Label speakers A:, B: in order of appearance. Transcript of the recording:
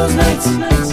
A: those nights. nights.